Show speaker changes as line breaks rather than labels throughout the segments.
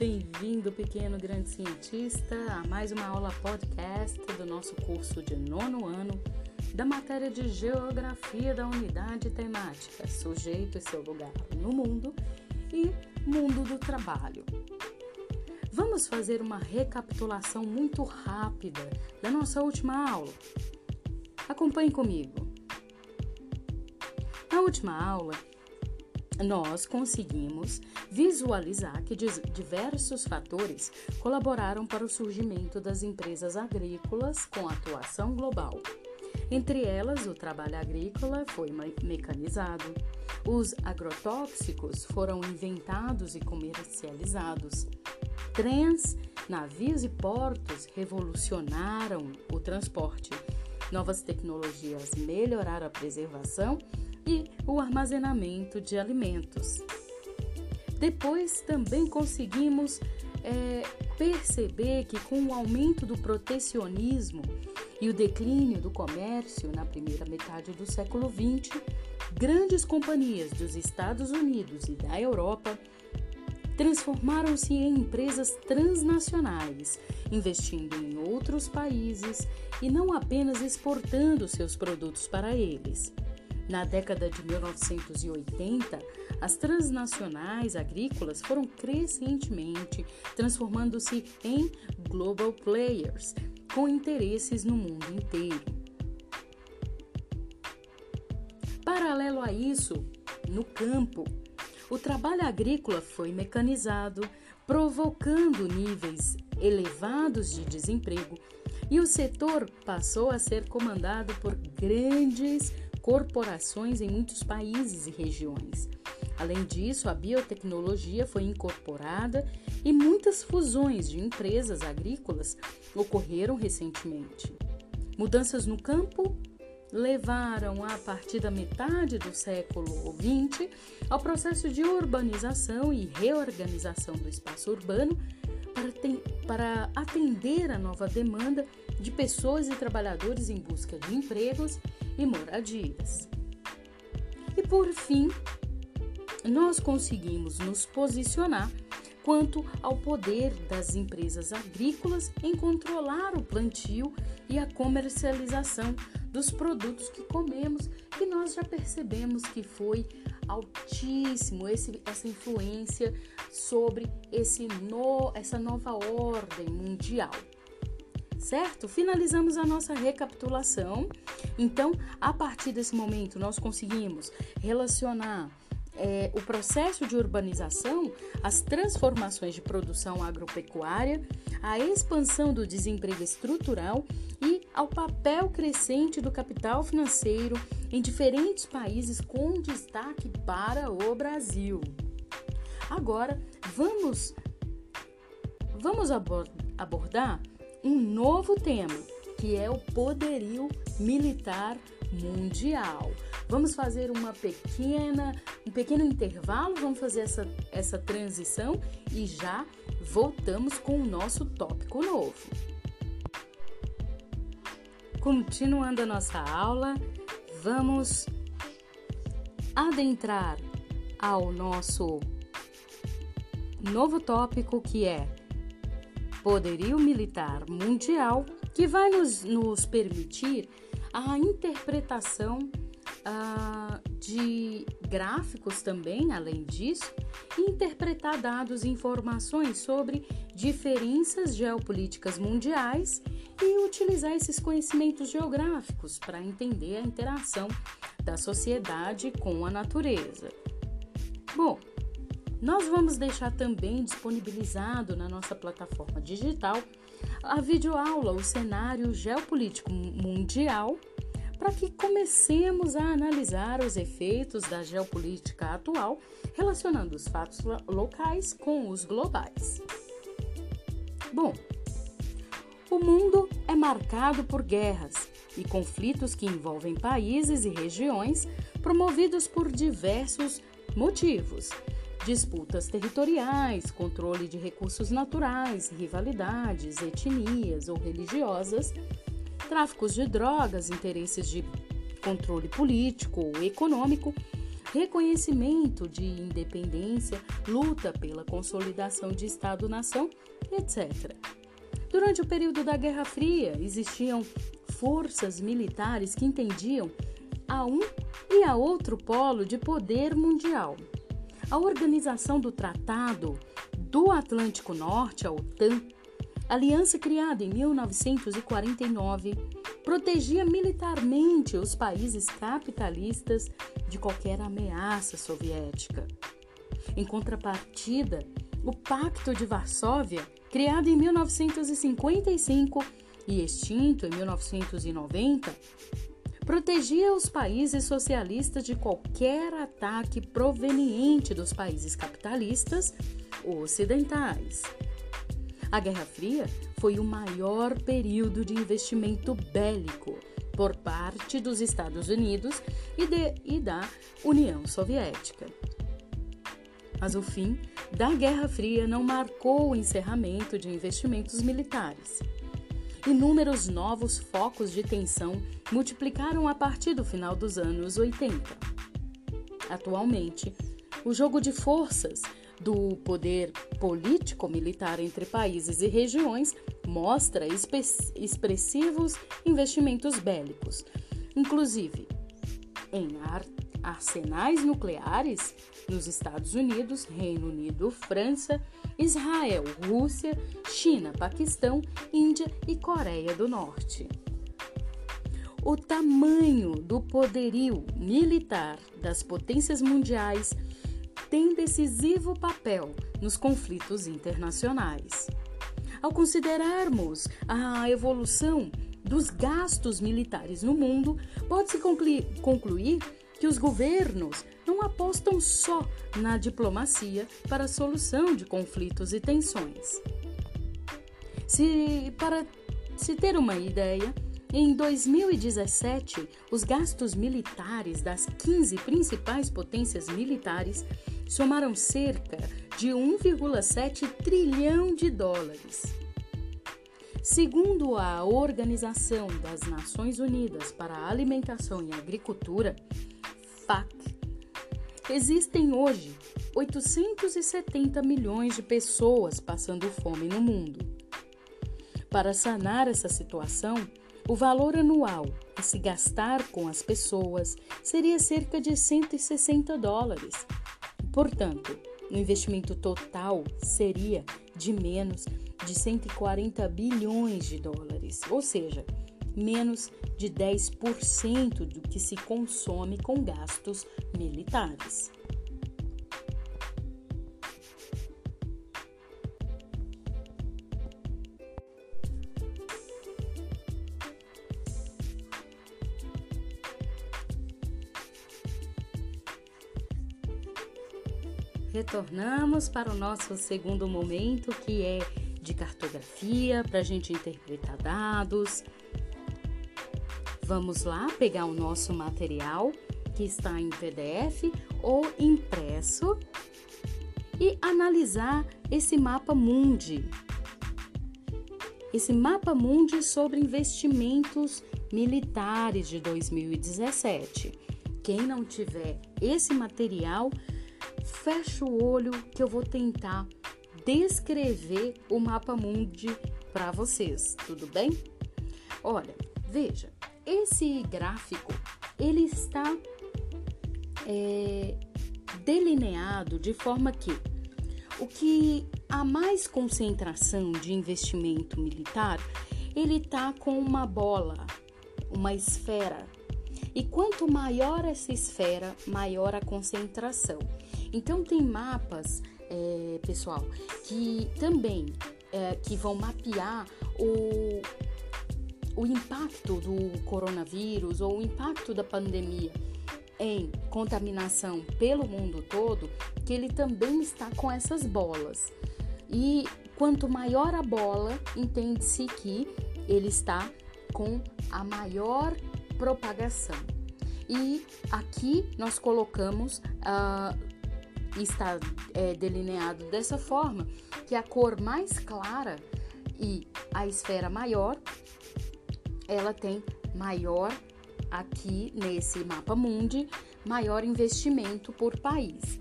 Bem-vindo, pequeno grande cientista, a mais uma aula podcast do nosso curso de nono ano da matéria de Geografia da Unidade Temática, Sujeito e seu lugar no mundo e Mundo do Trabalho. Vamos fazer uma recapitulação muito rápida da nossa última aula. Acompanhe comigo. Na última aula, nós conseguimos visualizar que diversos fatores colaboraram para o surgimento das empresas agrícolas com atuação global. Entre elas, o trabalho agrícola foi mecanizado, os agrotóxicos foram inventados e comercializados, trens, navios e portos revolucionaram o transporte, novas tecnologias melhoraram a preservação e o armazenamento de alimentos. Depois também conseguimos é, perceber que com o aumento do protecionismo e o declínio do comércio na primeira metade do século XX, grandes companhias dos Estados Unidos e da Europa transformaram-se em empresas transnacionais, investindo em outros países e não apenas exportando seus produtos para eles. Na década de 1980, as transnacionais agrícolas foram crescentemente transformando-se em global players, com interesses no mundo inteiro. Paralelo a isso, no campo, o trabalho agrícola foi mecanizado, provocando níveis elevados de desemprego, e o setor passou a ser comandado por grandes corporações em muitos países e regiões. Além disso, a biotecnologia foi incorporada e muitas fusões de empresas agrícolas ocorreram recentemente. Mudanças no campo levaram, a partir da metade do século XX, ao processo de urbanização e reorganização do espaço urbano para, para atender a nova demanda de pessoas e trabalhadores em busca de empregos e moradias. E por fim, nós conseguimos nos posicionar quanto ao poder das empresas agrícolas em controlar o plantio e a comercialização dos produtos que comemos, que nós já percebemos que foi altíssimo esse, essa influência sobre esse no, essa nova ordem mundial certo? Finalizamos a nossa recapitulação. Então, a partir desse momento, nós conseguimos relacionar é, o processo de urbanização, as transformações de produção agropecuária, a expansão do desemprego estrutural e ao papel crescente do capital financeiro em diferentes países, com destaque para o Brasil. Agora, vamos, vamos abordar um novo tema, que é o poderio militar mundial. Vamos fazer uma pequena, um pequeno intervalo, vamos fazer essa, essa transição e já voltamos com o nosso tópico novo. Continuando a nossa aula, vamos adentrar ao nosso novo tópico que é poderio militar mundial que vai nos, nos permitir a interpretação uh, de gráficos também, além disso, interpretar dados e informações sobre diferenças geopolíticas mundiais e utilizar esses conhecimentos geográficos para entender a interação da sociedade com a natureza. Bom, nós vamos deixar também disponibilizado na nossa plataforma digital a videoaula O Cenário Geopolítico Mundial para que comecemos a analisar os efeitos da geopolítica atual relacionando os fatos locais com os globais. Bom, o mundo é marcado por guerras e conflitos que envolvem países e regiões promovidos por diversos motivos disputas territoriais, controle de recursos naturais, rivalidades, etnias ou religiosas, tráficos de drogas, interesses de controle político ou econômico, reconhecimento de independência, luta pela consolidação de Estado-nação, etc. Durante o período da Guerra Fria, existiam forças militares que entendiam a um e a outro polo de poder mundial. A organização do Tratado do Atlântico Norte, a OTAN, aliança criada em 1949, protegia militarmente os países capitalistas de qualquer ameaça soviética. Em contrapartida, o Pacto de Varsóvia, criado em 1955 e extinto em 1990, protegia os países socialistas de qualquer ataque proveniente dos países capitalistas ocidentais. A Guerra Fria foi o maior período de investimento bélico por parte dos Estados Unidos e, de, e da União Soviética. Mas o fim da Guerra Fria não marcou o encerramento de investimentos militares. Inúmeros novos focos de tensão multiplicaram a partir do final dos anos 80. Atualmente, o jogo de forças do poder político-militar entre países e regiões mostra expressivos investimentos bélicos, inclusive em ar arsenais nucleares nos Estados Unidos, Reino Unido, França, Israel, Rússia, China, Paquistão, Índia e Coreia do Norte. O tamanho do poderio militar das potências mundiais tem decisivo papel nos conflitos internacionais. Ao considerarmos a evolução dos gastos militares no mundo, pode-se concluir que os governos não apostam só na diplomacia para a solução de conflitos e tensões. Se, para se ter uma ideia, em 2017, os gastos militares das 15 principais potências militares somaram cerca de 1,7 trilhão de dólares. Segundo a Organização das Nações Unidas para a Alimentação e Agricultura, FAC, existem hoje 870 milhões de pessoas passando fome no mundo. Para sanar essa situação, o valor anual a se gastar com as pessoas seria cerca de 160 dólares Portanto, o investimento total seria de menos de 140 bilhões de dólares, ou seja, menos de 10% do que se consome com gastos militares. Retornamos para o nosso segundo momento, que é de cartografia, para a gente interpretar dados. Vamos lá pegar o nosso material que está em PDF ou impresso e analisar esse mapa mundi. Esse mapa mundi sobre investimentos militares de 2017. Quem não tiver esse material, fecha o olho que eu vou tentar descrever o mapa mundi para vocês, tudo bem? Olha, veja, esse gráfico ele está é, delineado de forma que o que há mais concentração de investimento militar, ele está com uma bola, uma esfera. E quanto maior essa esfera, maior a concentração. Então tem mapas, é, pessoal, que também é, que vão mapear o, o impacto do coronavírus ou o impacto da pandemia em contaminação pelo mundo todo, que ele também está com essas bolas. E quanto maior a bola, entende-se que ele está com a maior propagação. E aqui nós colocamos uh, está é, delineado dessa forma que a cor mais clara e a esfera maior ela tem maior aqui nesse mapa mundi, maior investimento por país.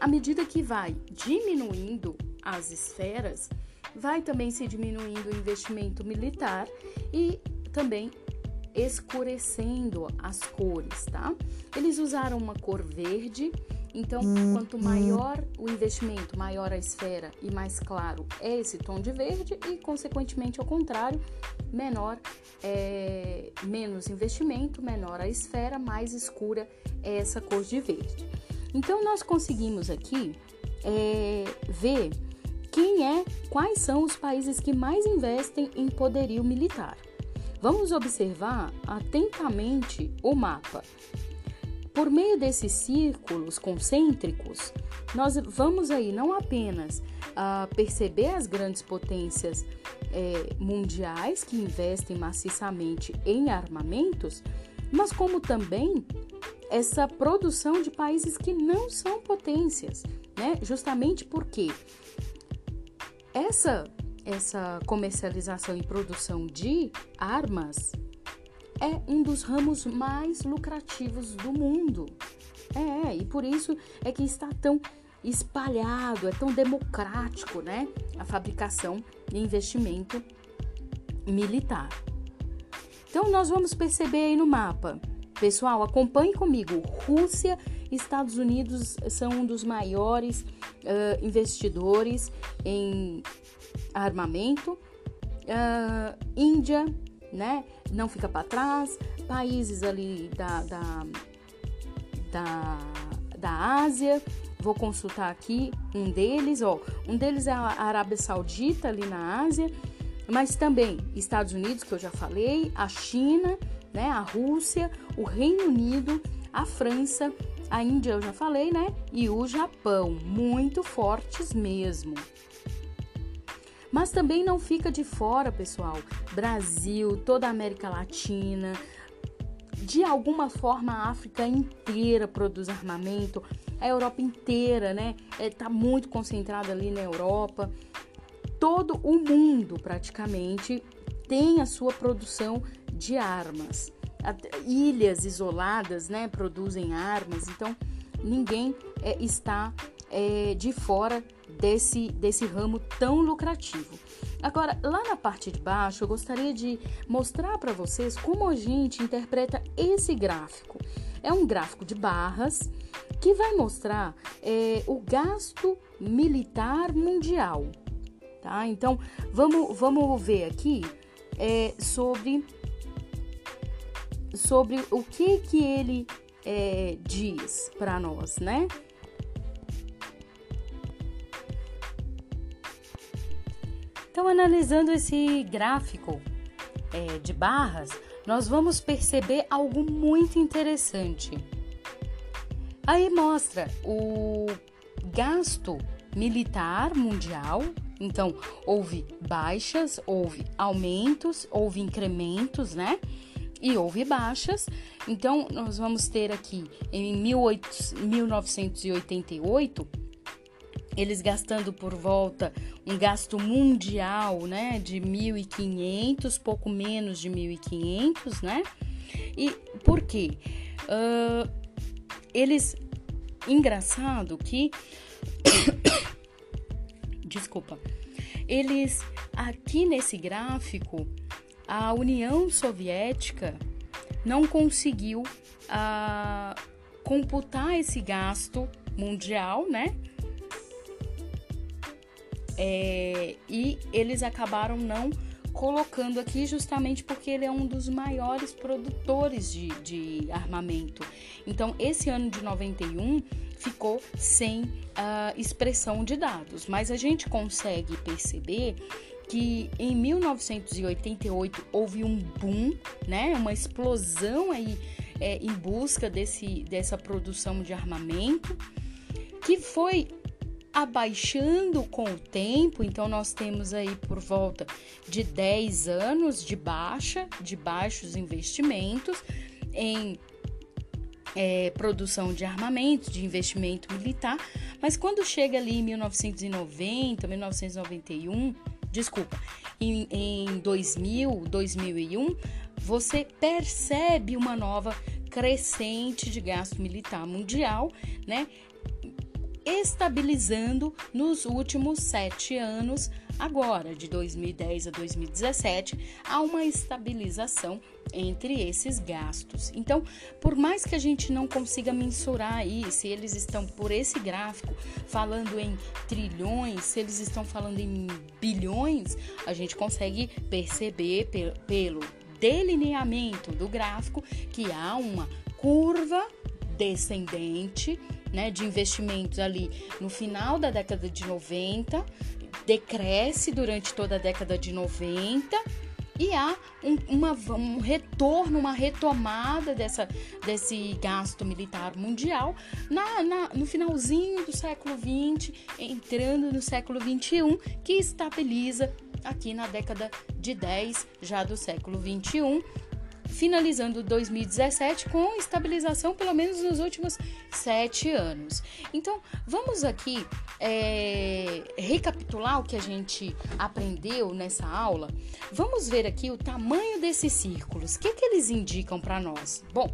À medida que vai diminuindo as esferas, vai também se diminuindo o investimento militar e também escurecendo as cores, tá? Eles usaram uma cor verde, então quanto maior o investimento, maior a esfera e mais claro é esse tom de verde e consequentemente ao contrário, menor é, menos investimento, menor a esfera, mais escura é essa cor de verde. Então nós conseguimos aqui é, ver quem é, quais são os países que mais investem em poderio militar. Vamos observar atentamente o mapa. Por meio desses círculos concêntricos, nós vamos aí não apenas uh, perceber as grandes potências eh, mundiais que investem maciçamente em armamentos, mas como também essa produção de países que não são potências, né? Justamente porque essa essa comercialização e produção de armas é um dos ramos mais lucrativos do mundo. É, e por isso é que está tão espalhado, é tão democrático, né? A fabricação e investimento militar. Então nós vamos perceber aí no mapa. Pessoal, acompanhe comigo. Rússia e Estados Unidos são um dos maiores uh, investidores em armamento. Uh, Índia, né? Não fica para trás. Países ali da, da, da, da Ásia. Vou consultar aqui um deles, ó. Um deles é a Arábia Saudita ali na Ásia, mas também Estados Unidos, que eu já falei, a China, né? A Rússia, o Reino Unido, a França, a Índia eu já falei, né? E o Japão, muito fortes mesmo. Mas também não fica de fora, pessoal. Brasil, toda a América Latina, de alguma forma a África inteira produz armamento, a Europa inteira, né? Está é, muito concentrada ali na Europa. Todo o mundo praticamente tem a sua produção de armas. Ilhas isoladas, né, produzem armas. Então ninguém é, está é, de fora desse, desse ramo tão lucrativo. Agora, lá na parte de baixo, eu gostaria de mostrar para vocês como a gente interpreta esse gráfico. É um gráfico de barras que vai mostrar é, o gasto militar mundial. Tá? Então, vamos, vamos ver aqui é, sobre, sobre o que, que ele é, diz para nós, né? Então, analisando esse gráfico é, de barras, nós vamos perceber algo muito interessante. Aí mostra o gasto militar mundial. Então, houve baixas, houve aumentos, houve incrementos, né? E houve baixas. Então, nós vamos ter aqui em 1988 eles gastando por volta um gasto mundial, né, de 1.500, pouco menos de 1.500, né? E por quê? Uh, eles, engraçado que, desculpa, eles aqui nesse gráfico, a União Soviética não conseguiu uh, computar esse gasto mundial, né? É, e eles acabaram não colocando aqui justamente porque ele é um dos maiores produtores de, de armamento. Então, esse ano de 91 ficou sem uh, expressão de dados, mas a gente consegue perceber que em 1988 houve um boom, né, uma explosão aí é, em busca desse, dessa produção de armamento, que foi abaixando com o tempo, então nós temos aí por volta de 10 anos de baixa, de baixos investimentos em é, produção de armamento, de investimento militar, mas quando chega ali em 1990, 1991, desculpa, em, em 2000, 2001, você percebe uma nova crescente de gasto militar mundial, né? Estabilizando nos últimos sete anos, agora de 2010 a 2017, há uma estabilização entre esses gastos. Então, por mais que a gente não consiga mensurar aí se eles estão por esse gráfico falando em trilhões, se eles estão falando em bilhões, a gente consegue perceber pelo delineamento do gráfico que há uma curva descendente né, de investimentos ali no final da década de 90, decresce durante toda a década de 90 e há um, uma, um retorno, uma retomada dessa, desse gasto militar mundial na, na, no finalzinho do século XX, entrando no século XXI, que estabiliza aqui na década de 10 já do século 21, finalizando 2017 com estabilização pelo menos nos últimos sete anos. Então, vamos aqui é, recapitular o que a gente aprendeu nessa aula. Vamos ver aqui o tamanho desses círculos. O que, que eles indicam para nós? Bom,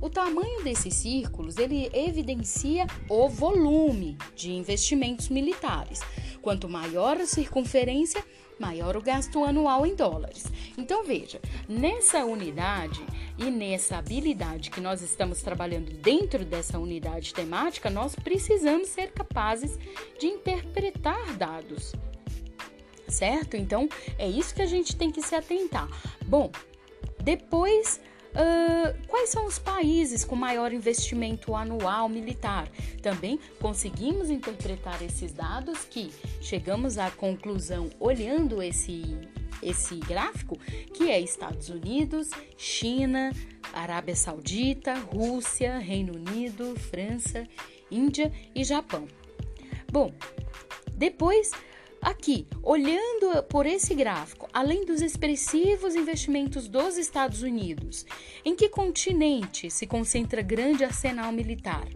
o tamanho desses círculos ele evidencia o volume de investimentos militares. Quanto maior a circunferência, maior o gasto anual em dólares. Então veja, nessa unidade e nessa habilidade que nós estamos trabalhando dentro dessa unidade temática, nós precisamos ser capazes de interpretar dados. Certo? Então é isso que a gente tem que se atentar. Bom, depois Uh, quais são os países com maior investimento anual militar? Também conseguimos interpretar esses dados que chegamos à conclusão olhando esse, esse gráfico, que é Estados Unidos, China, Arábia Saudita, Rússia, Reino Unido, França, Índia e Japão. Bom, depois Aqui, olhando por esse gráfico, além dos expressivos investimentos dos Estados Unidos, em que continente se concentra grande arsenal militar?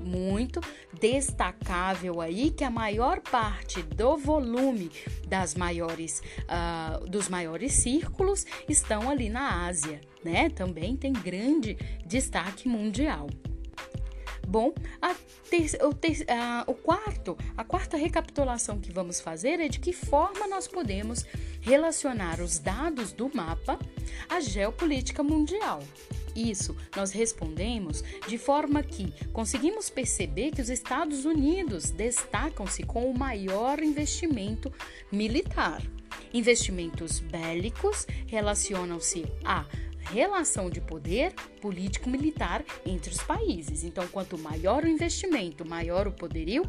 Muito destacável aí que a maior parte do volume das maiores, uh, dos maiores círculos estão ali na Ásia, né? Também tem grande destaque mundial. Bom, a ter, o, ter, a, o quarto, a quarta recapitulação que vamos fazer é de que forma nós podemos relacionar os dados do mapa à geopolítica mundial. Isso nós respondemos de forma que conseguimos perceber que os Estados Unidos destacam-se com o maior investimento militar. Investimentos bélicos relacionam-se a relação de poder político-militar entre os países. Então, quanto maior o investimento, maior o poderio,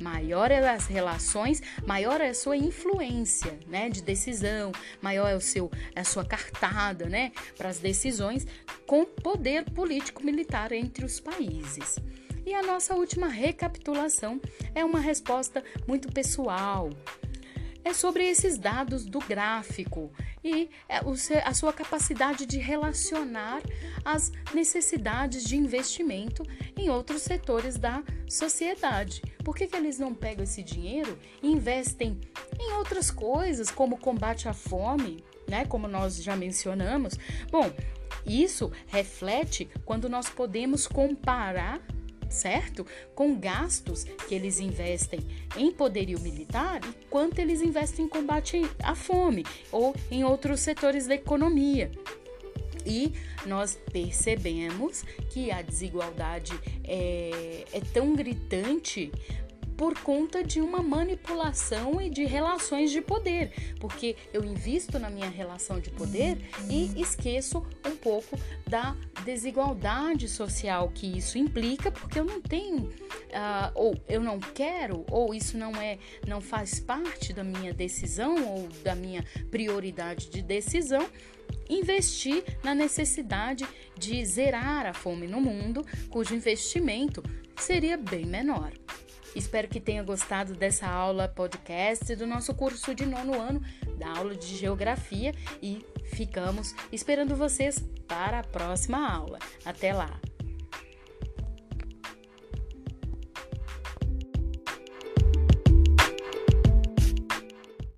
maior é as relações, maior é a sua influência, né, de decisão, maior é o seu a sua cartada, né, para as decisões com poder político-militar entre os países. E a nossa última recapitulação é uma resposta muito pessoal, é sobre esses dados do gráfico e é, a sua capacidade de relacionar as necessidades de investimento em outros setores da sociedade. Por que, que eles não pegam esse dinheiro e investem em outras coisas, como combate à fome, né? Como nós já mencionamos. Bom, isso reflete quando nós podemos comparar certo? Com gastos que eles investem em poderio militar e quanto eles investem em combate à fome ou em outros setores da economia. E nós percebemos que a desigualdade é, é tão gritante por conta de uma manipulação e de relações de poder, porque eu invisto na minha relação de poder e esqueço um pouco da desigualdade social que isso implica, porque eu não tenho, uh, ou eu não quero, ou isso não é, não faz parte da minha decisão ou da minha prioridade de decisão investir na necessidade de zerar a fome no mundo, cujo investimento seria bem menor. Espero que tenha gostado dessa aula podcast do nosso curso de nono ano da aula de geografia e ficamos esperando vocês para a próxima aula. Até lá!